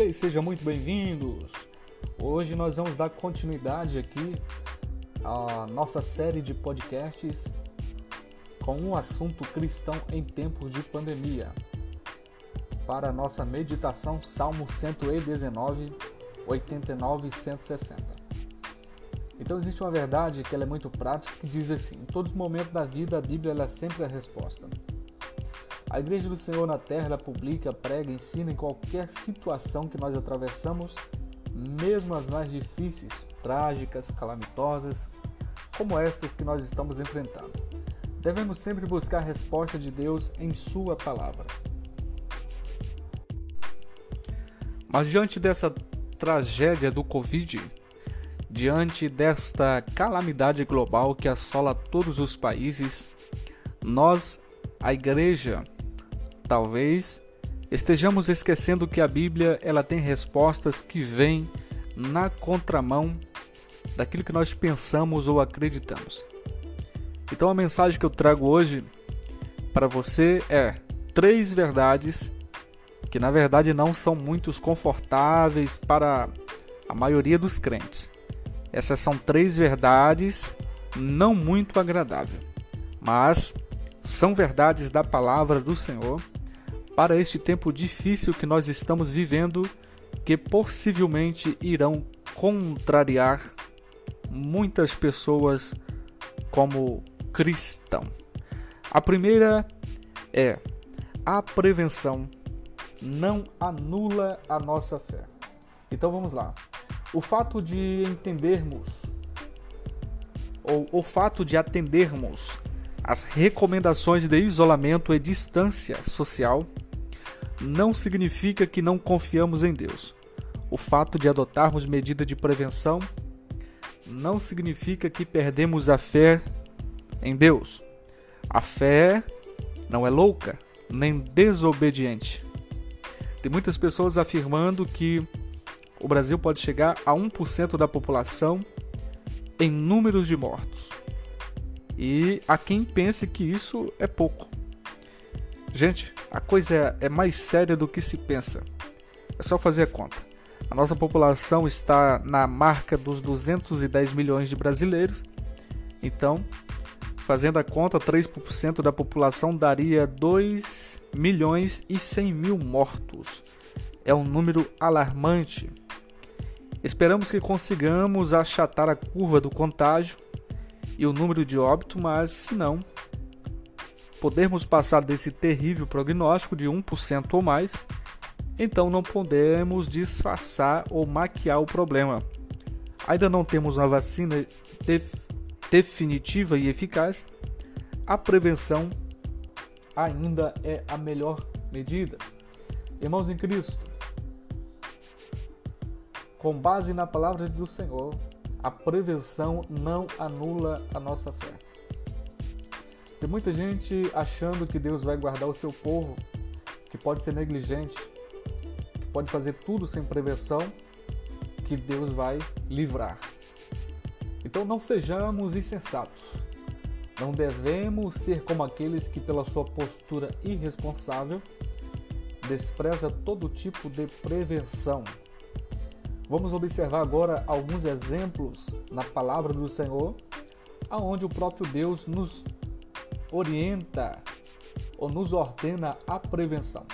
Ok, sejam muito bem-vindos. Hoje nós vamos dar continuidade aqui à nossa série de podcasts com um assunto cristão em tempos de pandemia. Para a nossa meditação, Salmo 119, 89 e 160. Então existe uma verdade que é muito prática que diz assim: em todos os momentos da vida a Bíblia é sempre a resposta. A Igreja do Senhor na Terra publica, prega, ensina em qualquer situação que nós atravessamos, mesmo as mais difíceis, trágicas, calamitosas, como estas que nós estamos enfrentando. Devemos sempre buscar a resposta de Deus em Sua palavra. Mas diante dessa tragédia do Covid, diante desta calamidade global que assola todos os países, nós, a igreja, Talvez estejamos esquecendo que a Bíblia ela tem respostas que vêm na contramão daquilo que nós pensamos ou acreditamos. Então a mensagem que eu trago hoje para você é três verdades que na verdade não são muito confortáveis para a maioria dos crentes. Essas são três verdades não muito agradáveis, mas são verdades da palavra do Senhor para este tempo difícil que nós estamos vivendo, que possivelmente irão contrariar muitas pessoas como cristão. A primeira é a prevenção não anula a nossa fé. Então vamos lá. O fato de entendermos ou o fato de atendermos as recomendações de isolamento e distância social não significa que não confiamos em Deus. O fato de adotarmos medida de prevenção não significa que perdemos a fé em Deus. A fé não é louca nem desobediente. Tem muitas pessoas afirmando que o Brasil pode chegar a 1% da população em números de mortos. E há quem pense que isso é pouco. Gente, a coisa é mais séria do que se pensa. É só fazer a conta. A nossa população está na marca dos 210 milhões de brasileiros. Então, fazendo a conta, 3% da população daria 2 milhões e 100 mil mortos. É um número alarmante. Esperamos que consigamos achatar a curva do contágio e o número de óbito, mas se não, podermos passar desse terrível prognóstico de 1% ou mais, então não podemos disfarçar ou maquiar o problema. Ainda não temos uma vacina def definitiva e eficaz, a prevenção ainda é a melhor medida. Irmãos em Cristo, com base na palavra do Senhor, a prevenção não anula a nossa fé. Tem muita gente achando que Deus vai guardar o seu povo, que pode ser negligente, que pode fazer tudo sem prevenção, que Deus vai livrar. Então não sejamos insensatos. Não devemos ser como aqueles que, pela sua postura irresponsável, despreza todo tipo de prevenção. Vamos observar agora alguns exemplos na palavra do Senhor, aonde o próprio Deus nos orienta ou nos ordena a prevenção.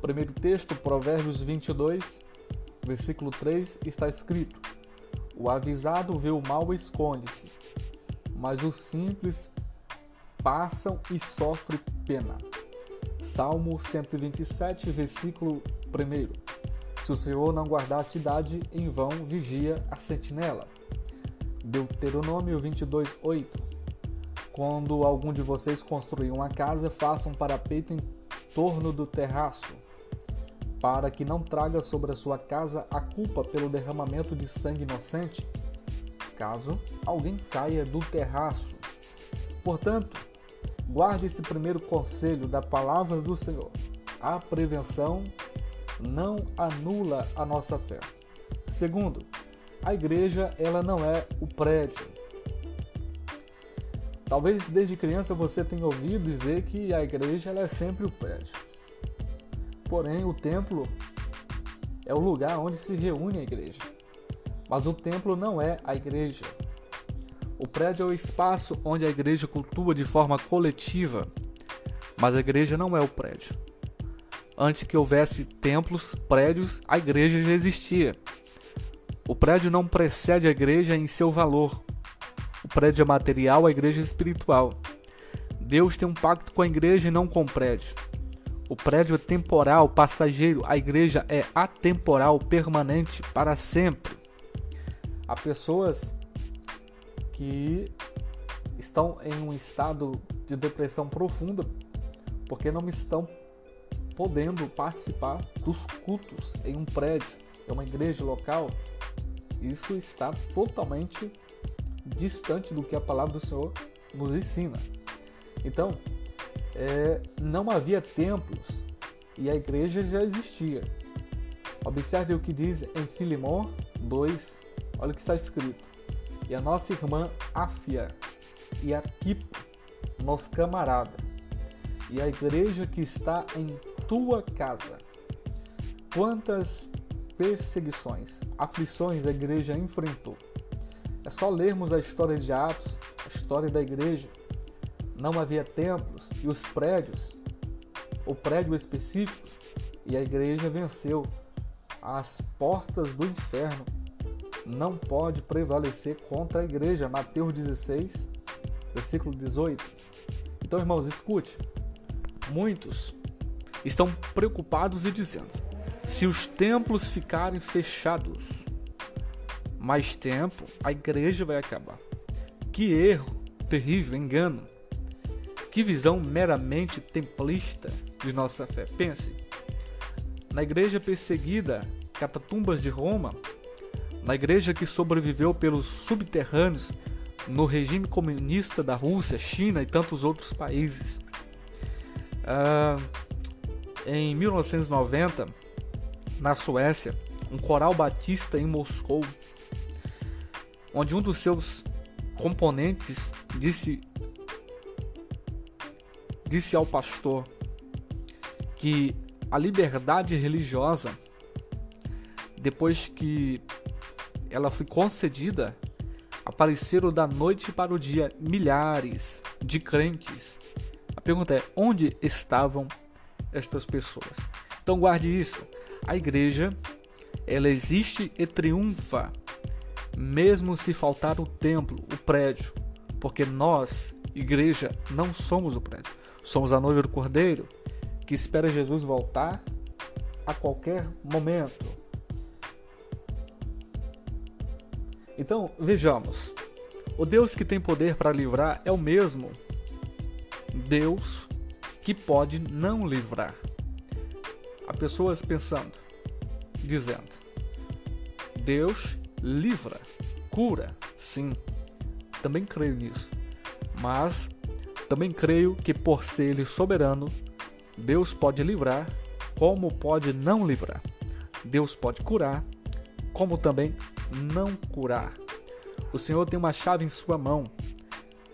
Primeiro texto, Provérbios 22, versículo 3, está escrito: O avisado vê o mal e esconde-se, mas os simples passam e sofrem pena. Salmo 127, versículo 1. Se o Senhor não guardar a cidade, em vão vigia a sentinela. Deuteronômio 22, 8. Quando algum de vocês construir uma casa, façam um parapeito em torno do terraço, para que não traga sobre a sua casa a culpa pelo derramamento de sangue inocente, caso alguém caia do terraço. Portanto, guarde esse primeiro conselho da palavra do Senhor. A prevenção não anula a nossa fé. Segundo, a igreja ela não é o prédio, Talvez desde criança você tenha ouvido dizer que a igreja é sempre o prédio. Porém, o templo é o lugar onde se reúne a igreja. Mas o templo não é a igreja. O prédio é o espaço onde a igreja cultua de forma coletiva, mas a igreja não é o prédio. Antes que houvesse templos, prédios, a igreja já existia. O prédio não precede a igreja em seu valor. O prédio é material, a igreja é espiritual. Deus tem um pacto com a igreja e não com o prédio. O prédio é temporal, passageiro, a igreja é atemporal, permanente, para sempre. Há pessoas que estão em um estado de depressão profunda porque não estão podendo participar dos cultos em um prédio, em uma igreja local. Isso está totalmente distante do que a palavra do Senhor nos ensina. Então, é, não havia templos e a igreja já existia. Observe o que diz em Filimão 2, olha o que está escrito. E a nossa irmã Áfia e Arquipo, nosso camarada, e a igreja que está em tua casa. Quantas perseguições, aflições a igreja enfrentou. É só lermos a história de Atos, a história da igreja, não havia templos e os prédios, o prédio específico, e a igreja venceu. As portas do inferno não pode prevalecer contra a igreja. Mateus 16, versículo 18. Então, irmãos, escute. Muitos estão preocupados e dizendo: se os templos ficarem fechados mais tempo, a igreja vai acabar. Que erro terrível, engano. Que visão meramente templista de nossa fé. Pense, na igreja perseguida, catatumbas de Roma, na igreja que sobreviveu pelos subterrâneos no regime comunista da Rússia, China e tantos outros países. Ah, em 1990, na Suécia, um coral batista em Moscou, onde um dos seus componentes disse disse ao pastor que a liberdade religiosa, depois que ela foi concedida, apareceram da noite para o dia milhares de crentes. A pergunta é: onde estavam estas pessoas? Então guarde isso. A igreja, ela existe e triunfa, mesmo se faltar o templo, o prédio, porque nós, igreja, não somos o prédio. Somos a noiva do Cordeiro que espera Jesus voltar a qualquer momento. Então, vejamos. O Deus que tem poder para livrar é o mesmo Deus que pode não livrar. Há pessoas pensando, dizendo: Deus livra, cura, sim. Também creio nisso. Mas também creio que por ser ele soberano, Deus pode livrar, como pode não livrar. Deus pode curar, como também não curar. O Senhor tem uma chave em sua mão.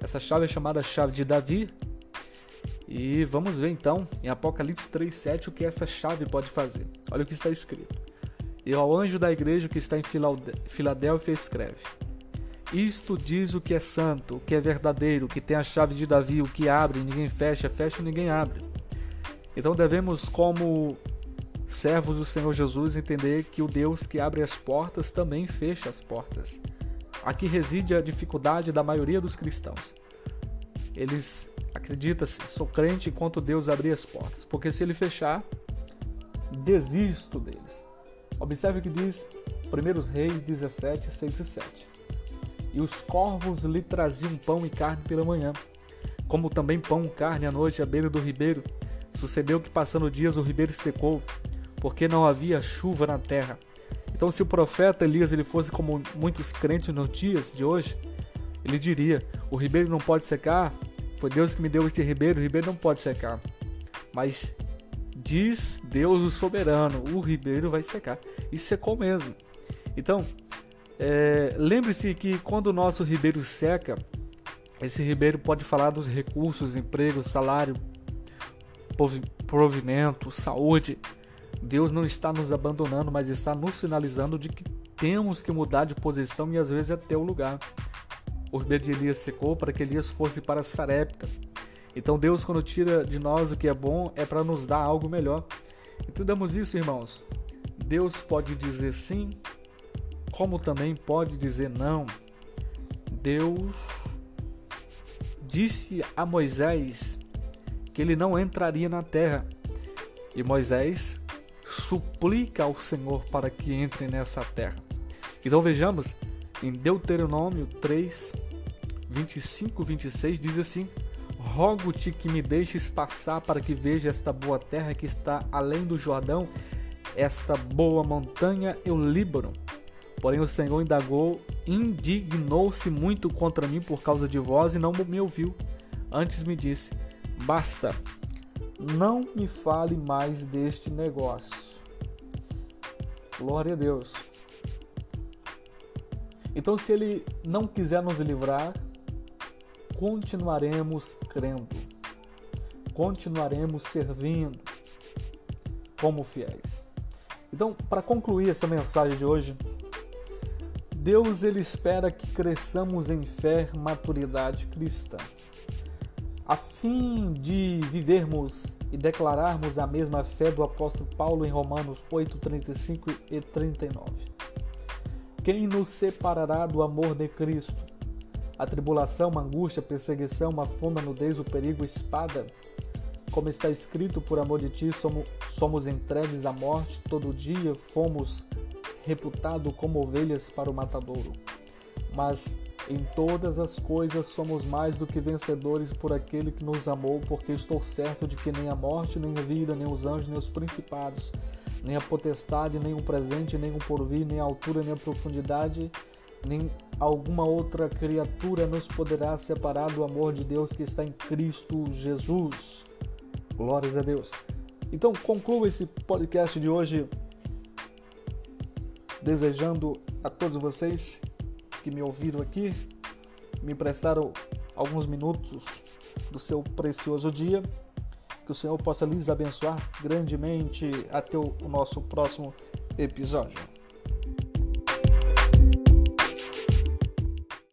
Essa chave é chamada chave de Davi. E vamos ver então em Apocalipse 3:7 o que essa chave pode fazer. Olha o que está escrito. E ao anjo da igreja que está em Filadélfia escreve: isto diz o que é santo, o que é verdadeiro, o que tem a chave de Davi, o que abre, ninguém fecha, fecha, ninguém abre. Então devemos, como servos do Senhor Jesus, entender que o Deus que abre as portas também fecha as portas. Aqui reside a dificuldade da maioria dos cristãos. Eles acreditam, sou crente enquanto Deus abrir as portas, porque se ele fechar, desisto deles. Observe o que diz 1 Reis 17, 6 e 7 e os corvos lhe traziam pão e carne pela manhã, como também pão e carne à noite à beira do ribeiro. Sucedeu que, passando dias, o ribeiro secou, porque não havia chuva na terra. Então, se o profeta Elias ele fosse como muitos crentes nos dias de hoje, ele diria: O ribeiro não pode secar, foi Deus que me deu este ribeiro, o ribeiro não pode secar. Mas diz Deus o soberano: o ribeiro vai secar. E secou mesmo. Então, é, Lembre-se que quando o nosso ribeiro seca, esse ribeiro pode falar dos recursos, empregos, salário, provimento, saúde, Deus não está nos abandonando, mas está nos sinalizando de que temos que mudar de posição e às vezes até o lugar. O ribeiro de Elias secou para que Elias fosse para Sarepta. Então Deus, quando tira de nós o que é bom, é para nos dar algo melhor. Entendamos isso, irmãos. Deus pode dizer sim, como também pode dizer não. Deus disse a Moisés que ele não entraria na terra. E Moisés suplica ao Senhor para que entre nessa terra. Então vejamos, em Deuteronômio 3, 25, 26 diz assim: Rogo-te que me deixes passar para que veja esta boa terra que está além do Jordão, esta boa montanha e o Líbano. Porém o Senhor indagou, indignou-se muito contra mim por causa de vós e não me ouviu. Antes me disse: Basta, não me fale mais deste negócio. Glória a Deus. Então, se Ele não quiser nos livrar, continuaremos crendo, continuaremos servindo como fiéis. Então, para concluir essa mensagem de hoje, Deus ele espera que cresçamos em fé, maturidade cristã, a fim de vivermos e declararmos a mesma fé do apóstolo Paulo em Romanos 8, 35 e 39. Quem nos separará do amor de Cristo? A tribulação, a angústia, a perseguição, a fome, a nudez, o perigo, a espada? Como está escrito, por amor de ti somos, somos entregues à morte, todo dia fomos reputados como ovelhas para o matadouro. Mas em todas as coisas somos mais do que vencedores por aquele que nos amou, porque estou certo de que nem a morte, nem a vida, nem os anjos, nem os principados, nem a potestade, nem o presente, nem o porvir, nem a altura, nem a profundidade, nem alguma outra criatura nos poderá separar do amor de Deus que está em Cristo Jesus. Glórias a Deus. Então, concluo esse podcast de hoje desejando a todos vocês que me ouviram aqui, me prestaram alguns minutos do seu precioso dia que o Senhor possa lhes abençoar grandemente. Até o nosso próximo episódio.